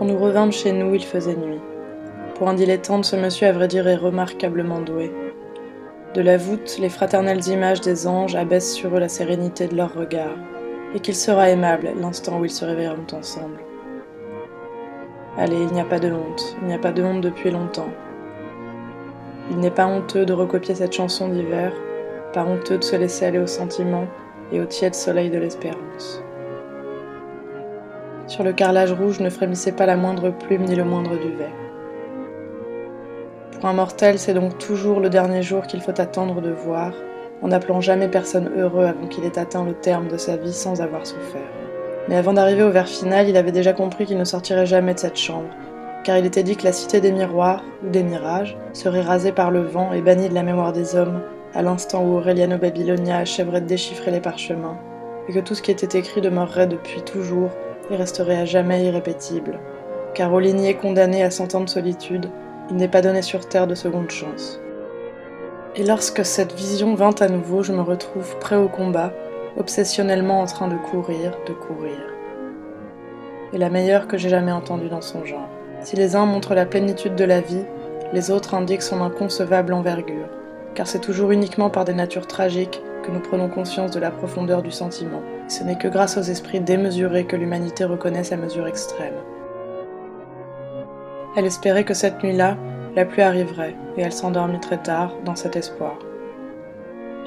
Quand nous revînmes chez nous, il faisait nuit. Pour un dilettante, ce monsieur, à vrai dire, est remarquablement doué. De la voûte, les fraternelles images des anges abaissent sur eux la sérénité de leur regard, et qu'il sera aimable l'instant où ils se réveilleront ensemble. Allez, il n'y a pas de honte, il n'y a pas de honte depuis longtemps. Il n'est pas honteux de recopier cette chanson d'hiver, pas honteux de se laisser aller au sentiment et au tiède soleil de l'espérance. Sur le carrelage rouge ne frémissait pas la moindre plume ni le moindre duvet. Pour un mortel, c'est donc toujours le dernier jour qu'il faut attendre de voir, en n'appelant jamais personne heureux avant qu'il ait atteint le terme de sa vie sans avoir souffert. Mais avant d'arriver au vers final, il avait déjà compris qu'il ne sortirait jamais de cette chambre, car il était dit que la cité des miroirs, ou des mirages, serait rasée par le vent et bannie de la mémoire des hommes, à l'instant où Aureliano Babylonia achèverait de déchiffrer les parchemins, et que tout ce qui était écrit demeurerait depuis toujours et resterait à jamais irrépétible, car au ligné condamné à cent ans de solitude, il n'est pas donné sur terre de seconde chance. Et lorsque cette vision vint à nouveau, je me retrouve prêt au combat, obsessionnellement en train de courir, de courir. Et la meilleure que j'ai jamais entendue dans son genre. Si les uns montrent la plénitude de la vie, les autres indiquent son inconcevable envergure, car c'est toujours uniquement par des natures tragiques que nous prenons conscience de la profondeur du sentiment. Ce n'est que grâce aux esprits démesurés que l'humanité reconnaît sa mesure extrême. Elle espérait que cette nuit-là, la pluie arriverait, et elle s'endormit très tard, dans cet espoir.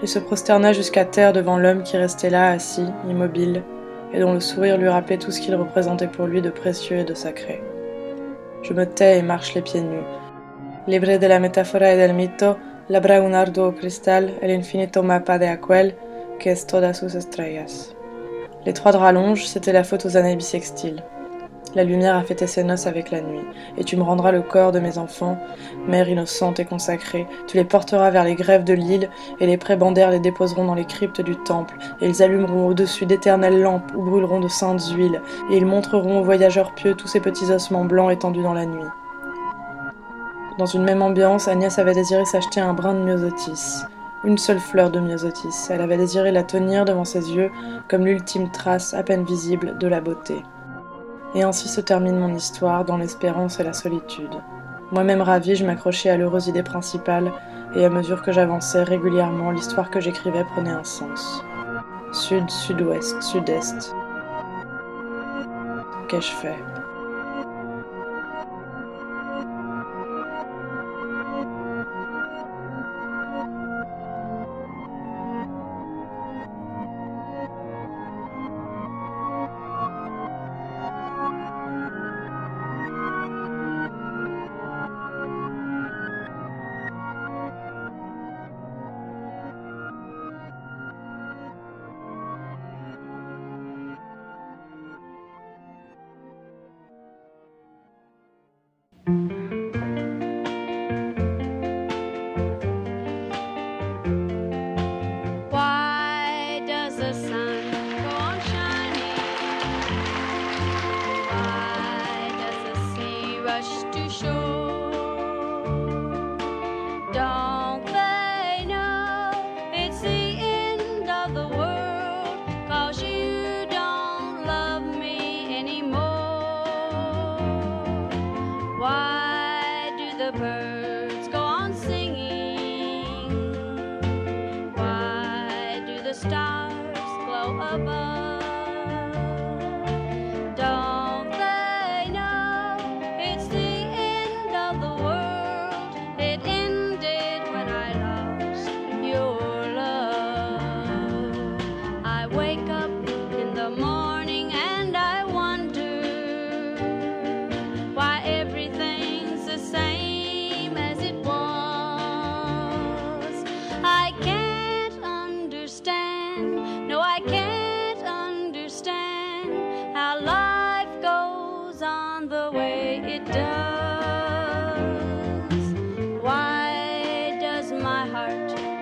Il se prosterna jusqu'à terre devant l'homme qui restait là, assis, immobile, et dont le sourire lui rappelait tout ce qu'il représentait pour lui de précieux et de sacré. Je me tais et marche les pieds nus. Libre de la métaphora et del mito, labra un arduo cristal, el infinito mapa de aquel que es todas sus estrellas. Les trois draps c'était la faute aux années bissextiles. La lumière a fêté ses noces avec la nuit, et tu me rendras le corps de mes enfants, mère innocente et consacrée. Tu les porteras vers les grèves de l'île, et les prébendaires les déposeront dans les cryptes du temple, et ils allumeront au-dessus d'éternelles lampes où brûleront de saintes huiles, et ils montreront aux voyageurs pieux tous ces petits ossements blancs étendus dans la nuit. Dans une même ambiance, Agnès avait désiré s'acheter un brin de myosotis. Une seule fleur de myosotis. Elle avait désiré la tenir devant ses yeux comme l'ultime trace à peine visible de la beauté. Et ainsi se termine mon histoire dans l'espérance et la solitude. Moi-même ravi, je m'accrochais à l'heureuse idée principale, et à mesure que j'avançais régulièrement, l'histoire que j'écrivais prenait un sens. Sud, sud-ouest, sud-est. Qu'ai-je fait?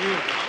Beautiful.